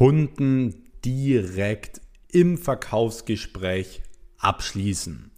Kunden direkt im Verkaufsgespräch abschließen.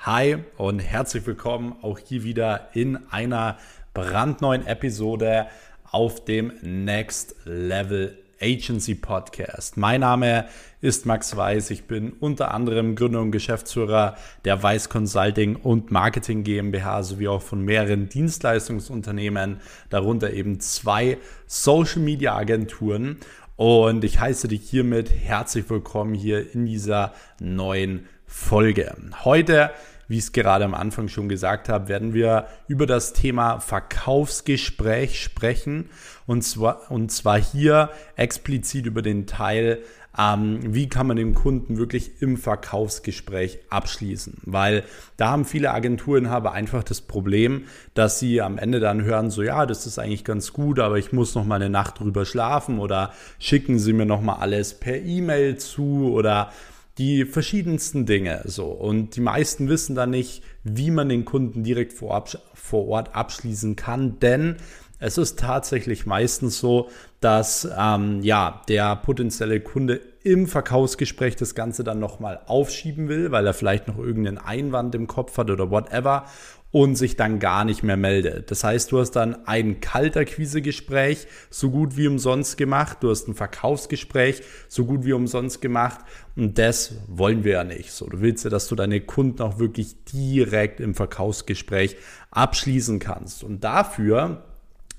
Hi und herzlich willkommen auch hier wieder in einer brandneuen Episode auf dem Next Level Agency Podcast. Mein Name ist Max Weiß. Ich bin unter anderem Gründer und Geschäftsführer der Weiß Consulting und Marketing GmbH sowie auch von mehreren Dienstleistungsunternehmen, darunter eben zwei Social Media Agenturen. Und ich heiße dich hiermit herzlich willkommen hier in dieser neuen Folge. Heute wie ich es gerade am Anfang schon gesagt habe, werden wir über das Thema Verkaufsgespräch sprechen. Und zwar, und zwar hier explizit über den Teil, ähm, wie kann man den Kunden wirklich im Verkaufsgespräch abschließen. Weil da haben viele Agenturinhaber einfach das Problem, dass sie am Ende dann hören, so ja, das ist eigentlich ganz gut, aber ich muss noch mal eine Nacht drüber schlafen oder schicken Sie mir noch mal alles per E-Mail zu oder die verschiedensten Dinge so und die meisten wissen dann nicht, wie man den Kunden direkt vor, vor Ort abschließen kann, denn es ist tatsächlich meistens so, dass ähm, ja der potenzielle Kunde im Verkaufsgespräch das Ganze dann nochmal aufschieben will, weil er vielleicht noch irgendeinen Einwand im Kopf hat oder whatever und sich dann gar nicht mehr meldet. Das heißt, du hast dann ein Kalterquise-Gespräch so gut wie umsonst gemacht, du hast ein Verkaufsgespräch so gut wie umsonst gemacht und das wollen wir ja nicht. So, du willst ja, dass du deine Kunden auch wirklich direkt im Verkaufsgespräch abschließen kannst und dafür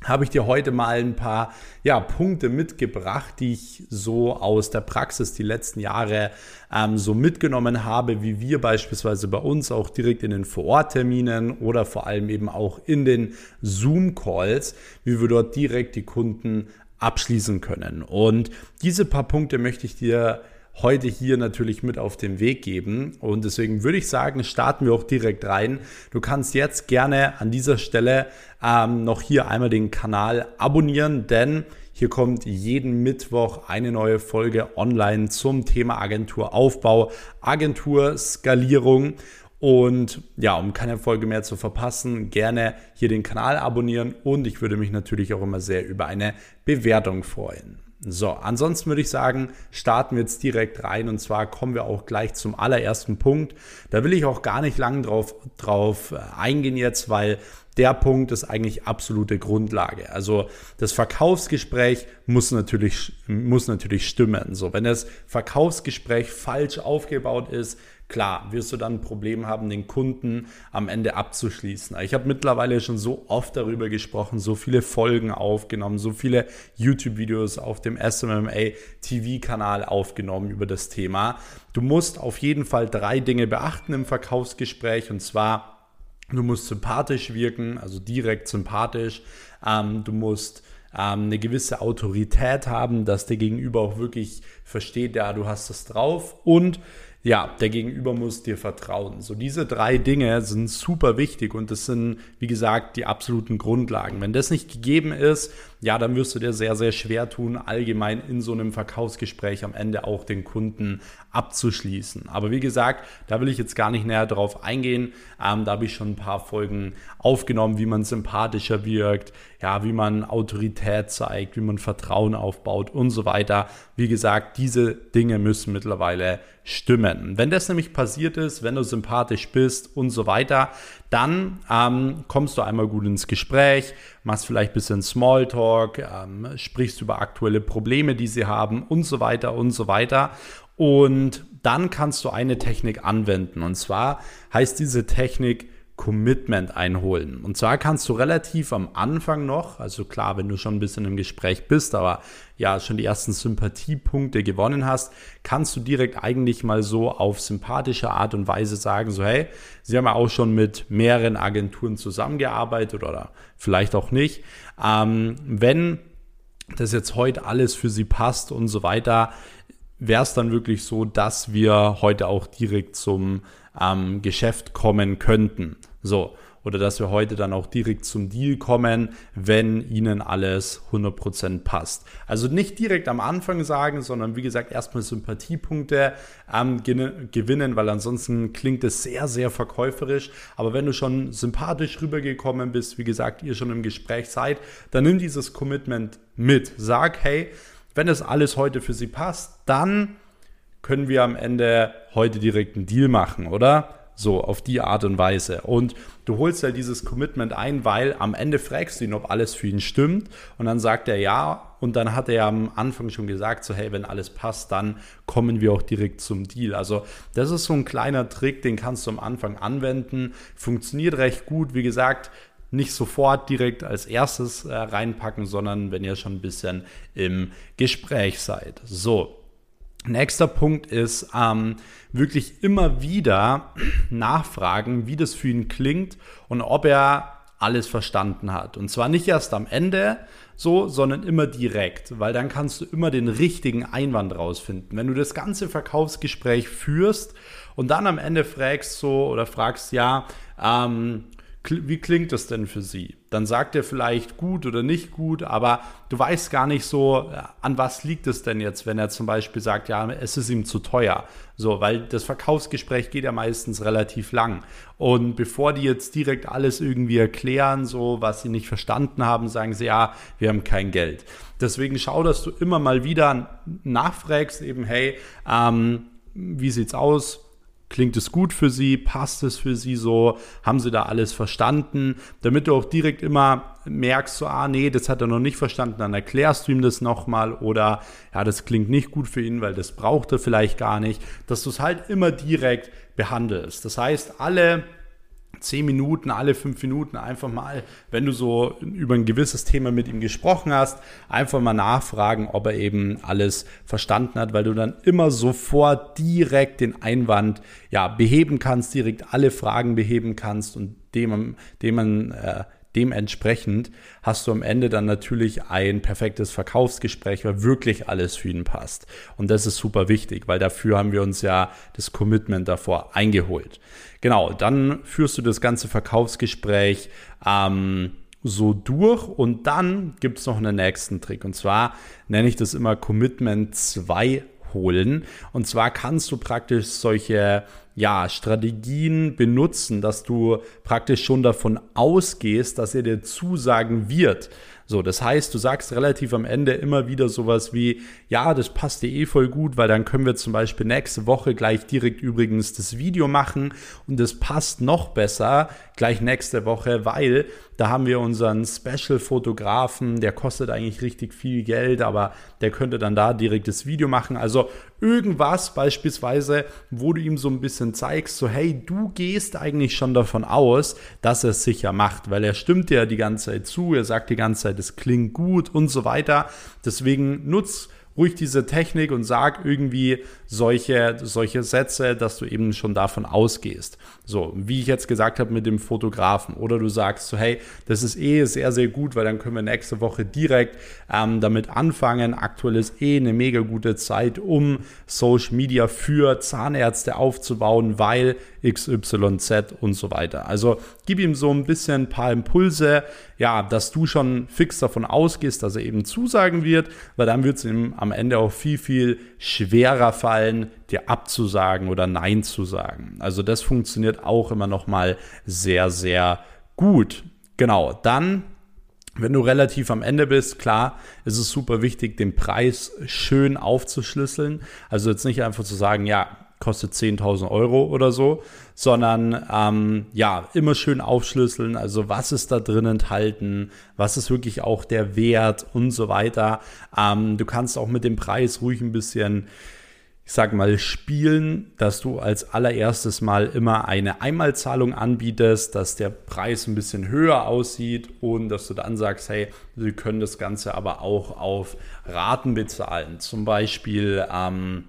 habe ich dir heute mal ein paar ja, Punkte mitgebracht, die ich so aus der Praxis die letzten Jahre ähm, so mitgenommen habe, wie wir beispielsweise bei uns auch direkt in den Vorortterminen oder vor allem eben auch in den Zoom-Calls, wie wir dort direkt die Kunden abschließen können. Und diese paar Punkte möchte ich dir heute hier natürlich mit auf den Weg geben. Und deswegen würde ich sagen, starten wir auch direkt rein. Du kannst jetzt gerne an dieser Stelle ähm, noch hier einmal den Kanal abonnieren, denn hier kommt jeden Mittwoch eine neue Folge online zum Thema Agenturaufbau, Agenturskalierung. Und ja, um keine Folge mehr zu verpassen, gerne hier den Kanal abonnieren und ich würde mich natürlich auch immer sehr über eine Bewertung freuen. So, ansonsten würde ich sagen, starten wir jetzt direkt rein und zwar kommen wir auch gleich zum allerersten Punkt. Da will ich auch gar nicht lang drauf, drauf äh, eingehen jetzt, weil der Punkt ist eigentlich absolute Grundlage. Also das Verkaufsgespräch muss natürlich, muss natürlich stimmen. So, wenn das Verkaufsgespräch falsch aufgebaut ist, klar, wirst du dann ein Problem haben, den Kunden am Ende abzuschließen. Ich habe mittlerweile schon so oft darüber gesprochen, so viele Folgen aufgenommen, so viele YouTube-Videos auf dem SMMA TV-Kanal aufgenommen über das Thema. Du musst auf jeden Fall drei Dinge beachten im Verkaufsgespräch und zwar Du musst sympathisch wirken, also direkt sympathisch. Ähm, du musst ähm, eine gewisse Autorität haben, dass der Gegenüber auch wirklich versteht, ja, du hast das drauf. Und ja, der Gegenüber muss dir vertrauen. So diese drei Dinge sind super wichtig und das sind, wie gesagt, die absoluten Grundlagen. Wenn das nicht gegeben ist, ja, dann wirst du dir sehr, sehr schwer tun, allgemein in so einem Verkaufsgespräch am Ende auch den Kunden abzuschließen. Aber wie gesagt, da will ich jetzt gar nicht näher drauf eingehen. Ähm, da habe ich schon ein paar Folgen aufgenommen, wie man sympathischer wirkt, ja, wie man Autorität zeigt, wie man Vertrauen aufbaut und so weiter. Wie gesagt, diese Dinge müssen mittlerweile stimmen. Wenn das nämlich passiert ist, wenn du sympathisch bist und so weiter, dann ähm, kommst du einmal gut ins Gespräch, machst vielleicht ein bisschen Smalltalk, ähm, sprichst über aktuelle Probleme, die sie haben und so weiter und so weiter. Und dann kannst du eine Technik anwenden. Und zwar heißt diese Technik Commitment einholen. Und zwar kannst du relativ am Anfang noch, also klar, wenn du schon ein bisschen im Gespräch bist, aber ja, schon die ersten Sympathiepunkte gewonnen hast, kannst du direkt eigentlich mal so auf sympathische Art und Weise sagen, so hey, sie haben ja auch schon mit mehreren Agenturen zusammengearbeitet oder vielleicht auch nicht. Ähm, wenn das jetzt heute alles für sie passt und so weiter, wäre es dann wirklich so, dass wir heute auch direkt zum ähm, Geschäft kommen könnten. So. Oder dass wir heute dann auch direkt zum Deal kommen, wenn Ihnen alles 100% passt. Also nicht direkt am Anfang sagen, sondern wie gesagt erstmal Sympathiepunkte ähm, gewinnen, weil ansonsten klingt es sehr, sehr verkäuferisch. Aber wenn du schon sympathisch rübergekommen bist, wie gesagt, ihr schon im Gespräch seid, dann nimm dieses Commitment mit. Sag, hey, wenn es alles heute für Sie passt, dann können wir am Ende heute direkt einen Deal machen, oder? So, auf die Art und Weise. Und du holst ja dieses Commitment ein, weil am Ende fragst du ihn, ob alles für ihn stimmt. Und dann sagt er ja. Und dann hat er am Anfang schon gesagt, so, hey, wenn alles passt, dann kommen wir auch direkt zum Deal. Also, das ist so ein kleiner Trick, den kannst du am Anfang anwenden. Funktioniert recht gut. Wie gesagt, nicht sofort direkt als erstes äh, reinpacken, sondern wenn ihr schon ein bisschen im Gespräch seid. So, Nächster Punkt ist ähm, wirklich immer wieder nachfragen, wie das für ihn klingt und ob er alles verstanden hat. Und zwar nicht erst am Ende so, sondern immer direkt, weil dann kannst du immer den richtigen Einwand rausfinden. Wenn du das ganze Verkaufsgespräch führst und dann am Ende fragst so oder fragst, ja, ähm, wie klingt das denn für Sie? Dann sagt er vielleicht gut oder nicht gut, aber du weißt gar nicht so, äh, an was liegt es denn jetzt, wenn er zum Beispiel sagt, ja, es ist ihm zu teuer. So, weil das Verkaufsgespräch geht ja meistens relativ lang. Und bevor die jetzt direkt alles irgendwie erklären, so was sie nicht verstanden haben, sagen sie, ja, wir haben kein Geld. Deswegen schau, dass du immer mal wieder nachfragst, eben, hey, ähm, wie sieht's aus? Klingt es gut für Sie? Passt es für Sie so? Haben Sie da alles verstanden? Damit du auch direkt immer merkst, so, ah, nee, das hat er noch nicht verstanden, dann erklärst du ihm das nochmal oder ja, das klingt nicht gut für ihn, weil das braucht er vielleicht gar nicht, dass du es halt immer direkt behandelst. Das heißt, alle zehn Minuten, alle fünf Minuten einfach mal, wenn du so über ein gewisses Thema mit ihm gesprochen hast, einfach mal nachfragen, ob er eben alles verstanden hat, weil du dann immer sofort direkt den Einwand ja beheben kannst, direkt alle Fragen beheben kannst und dem, dem man äh, Dementsprechend hast du am Ende dann natürlich ein perfektes Verkaufsgespräch, weil wirklich alles für ihn passt. Und das ist super wichtig, weil dafür haben wir uns ja das Commitment davor eingeholt. Genau, dann führst du das ganze Verkaufsgespräch ähm, so durch und dann gibt es noch einen nächsten Trick. Und zwar nenne ich das immer Commitment 2 holen. Und zwar kannst du praktisch solche ja, Strategien benutzen, dass du praktisch schon davon ausgehst, dass er dir zusagen wird. So, das heißt, du sagst relativ am Ende immer wieder sowas wie, ja, das passt dir eh voll gut, weil dann können wir zum Beispiel nächste Woche gleich direkt übrigens das Video machen und das passt noch besser gleich nächste Woche, weil da haben wir unseren Special-Fotografen, der kostet eigentlich richtig viel Geld, aber der könnte dann da direkt das Video machen. Also irgendwas beispielsweise, wo du ihm so ein bisschen zeigst, so hey, du gehst eigentlich schon davon aus, dass er es sicher macht, weil er stimmt dir die ganze Zeit zu, er sagt die ganze Zeit, es klingt gut und so weiter. Deswegen nutz ruhig diese Technik und sag irgendwie solche, solche Sätze, dass du eben schon davon ausgehst. So, wie ich jetzt gesagt habe mit dem Fotografen. Oder du sagst so, hey, das ist eh sehr, sehr gut, weil dann können wir nächste Woche direkt ähm, damit anfangen. Aktuell ist eh eine mega gute Zeit, um Social Media für Zahnärzte aufzubauen, weil XYZ und so weiter. Also gib ihm so ein bisschen ein paar Impulse, ja, dass du schon fix davon ausgehst, dass er eben zusagen wird, weil dann wird es ihm am Ende auch viel, viel schwerer fallen, dir abzusagen oder Nein zu sagen. Also das funktioniert auch immer noch mal sehr, sehr gut. Genau, dann wenn du relativ am Ende bist, klar, ist es super wichtig, den Preis schön aufzuschlüsseln. Also jetzt nicht einfach zu sagen, ja, kostet 10.000 Euro oder so, sondern ähm, ja, immer schön aufschlüsseln, also was ist da drin enthalten, was ist wirklich auch der Wert und so weiter. Ähm, du kannst auch mit dem Preis ruhig ein bisschen ich sag mal, spielen, dass du als allererstes mal immer eine Einmalzahlung anbietest, dass der Preis ein bisschen höher aussieht und dass du dann sagst, hey, wir können das Ganze aber auch auf Raten bezahlen. Zum Beispiel ähm,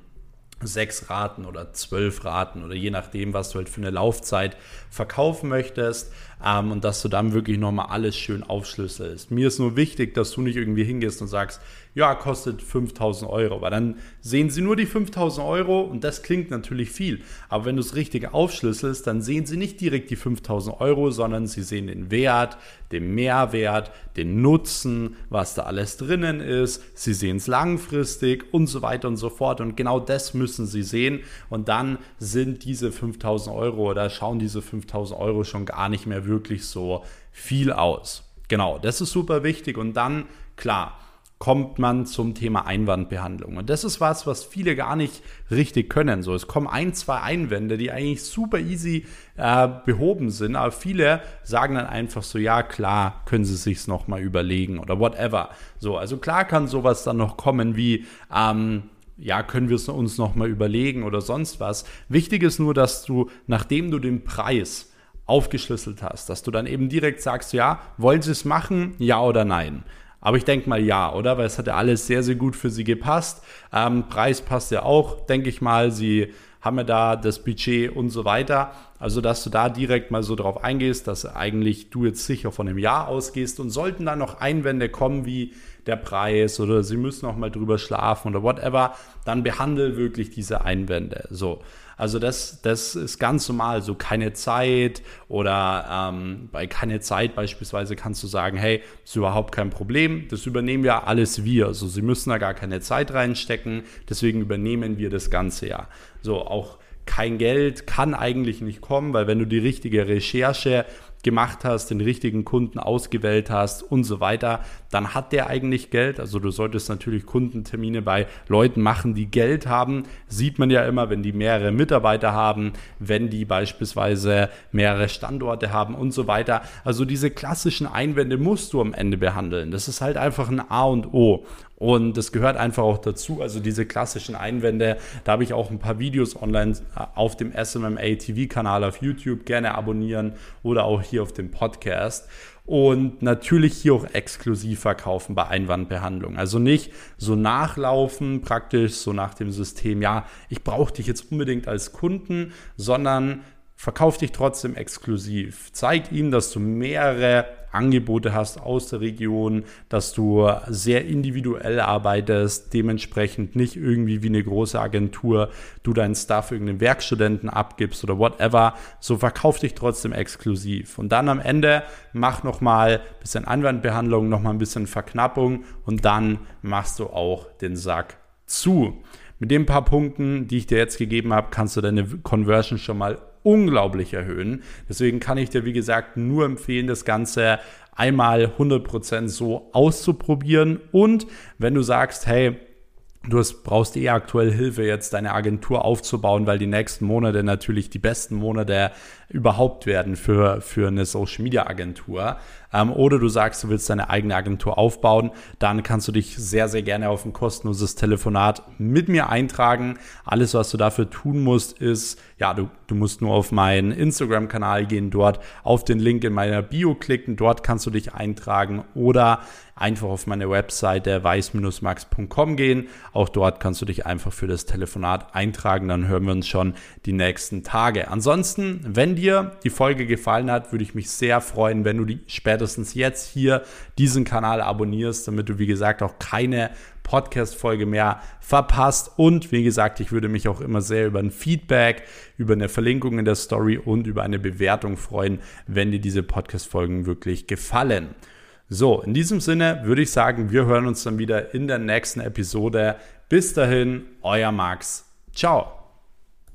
sechs Raten oder zwölf Raten oder je nachdem, was du halt für eine Laufzeit verkaufen möchtest ähm, und dass du dann wirklich nochmal alles schön aufschlüsselst. Mir ist nur wichtig, dass du nicht irgendwie hingehst und sagst, ja, kostet 5000 Euro, weil dann sehen sie nur die 5000 Euro und das klingt natürlich viel. Aber wenn du es richtig aufschlüsselst, dann sehen sie nicht direkt die 5000 Euro, sondern sie sehen den Wert, den Mehrwert, den Nutzen, was da alles drinnen ist. Sie sehen es langfristig und so weiter und so fort. Und genau das müssen sie sehen. Und dann sind diese 5000 Euro oder schauen diese 5000 Euro schon gar nicht mehr wirklich so viel aus. Genau, das ist super wichtig. Und dann, klar, kommt man zum Thema Einwandbehandlung. Und das ist was, was viele gar nicht richtig können. So, es kommen ein, zwei Einwände, die eigentlich super easy äh, behoben sind, aber viele sagen dann einfach so, ja klar, können sie sich's noch mal überlegen oder whatever. So, also klar kann sowas dann noch kommen wie ähm, ja, können wir es uns noch mal überlegen oder sonst was. Wichtig ist nur, dass du, nachdem du den Preis aufgeschlüsselt hast, dass du dann eben direkt sagst, ja, wollen sie es machen, ja oder nein. Aber ich denke mal ja, oder? Weil es hat ja alles sehr, sehr gut für sie gepasst. Ähm, Preis passt ja auch, denke ich mal. Sie haben ja da das Budget und so weiter. Also, dass du da direkt mal so drauf eingehst, dass eigentlich du jetzt sicher von einem Jahr ausgehst und sollten dann noch Einwände kommen wie der Preis oder sie müssen noch mal drüber schlafen oder whatever, dann behandle wirklich diese Einwände. So. Also das, das ist ganz normal, so keine Zeit oder ähm, bei keine Zeit beispielsweise kannst du sagen, hey, ist überhaupt kein Problem, das übernehmen ja alles wir. Also sie müssen da gar keine Zeit reinstecken, deswegen übernehmen wir das Ganze ja. So auch kein Geld kann eigentlich nicht kommen, weil wenn du die richtige Recherche gemacht hast, den richtigen Kunden ausgewählt hast und so weiter, dann hat der eigentlich Geld. Also du solltest natürlich Kundentermine bei Leuten machen, die Geld haben. Sieht man ja immer, wenn die mehrere Mitarbeiter haben, wenn die beispielsweise mehrere Standorte haben und so weiter. Also diese klassischen Einwände musst du am Ende behandeln. Das ist halt einfach ein A und O. Und das gehört einfach auch dazu. Also diese klassischen Einwände, da habe ich auch ein paar Videos online äh, auf dem SMMA TV-Kanal auf YouTube. Gerne abonnieren oder auch hier auf dem Podcast. Und natürlich hier auch exklusiv verkaufen bei Einwandbehandlung. Also nicht so nachlaufen, praktisch so nach dem System, ja, ich brauche dich jetzt unbedingt als Kunden, sondern verkauf dich trotzdem exklusiv. Zeig ihnen, dass du mehrere Angebote hast aus der Region, dass du sehr individuell arbeitest, dementsprechend nicht irgendwie wie eine große Agentur du deinen Stuff irgendeinem Werkstudenten abgibst oder whatever. So verkauf dich trotzdem exklusiv. Und dann am Ende mach nochmal ein bisschen Anwandbehandlung, nochmal ein bisschen Verknappung und dann machst du auch den Sack zu. Mit den paar Punkten, die ich dir jetzt gegeben habe, kannst du deine Conversion schon mal unglaublich erhöhen. Deswegen kann ich dir, wie gesagt, nur empfehlen, das Ganze einmal 100% so auszuprobieren. Und wenn du sagst, hey, Du hast, brauchst eh aktuell Hilfe, jetzt deine Agentur aufzubauen, weil die nächsten Monate natürlich die besten Monate überhaupt werden für, für eine Social Media Agentur. Ähm, oder du sagst, du willst deine eigene Agentur aufbauen, dann kannst du dich sehr, sehr gerne auf ein kostenloses Telefonat mit mir eintragen. Alles, was du dafür tun musst, ist, ja, du, du musst nur auf meinen Instagram-Kanal gehen, dort auf den Link in meiner Bio klicken, dort kannst du dich eintragen oder einfach auf meine Webseite weiß-max.com gehen. Auch dort kannst du dich einfach für das Telefonat eintragen. Dann hören wir uns schon die nächsten Tage. Ansonsten, wenn dir die Folge gefallen hat, würde ich mich sehr freuen, wenn du die spätestens jetzt hier diesen Kanal abonnierst, damit du, wie gesagt, auch keine Podcast-Folge mehr verpasst. Und wie gesagt, ich würde mich auch immer sehr über ein Feedback, über eine Verlinkung in der Story und über eine Bewertung freuen, wenn dir diese Podcast-Folgen wirklich gefallen. So, in diesem Sinne würde ich sagen, wir hören uns dann wieder in der nächsten Episode. Bis dahin, euer Max. Ciao.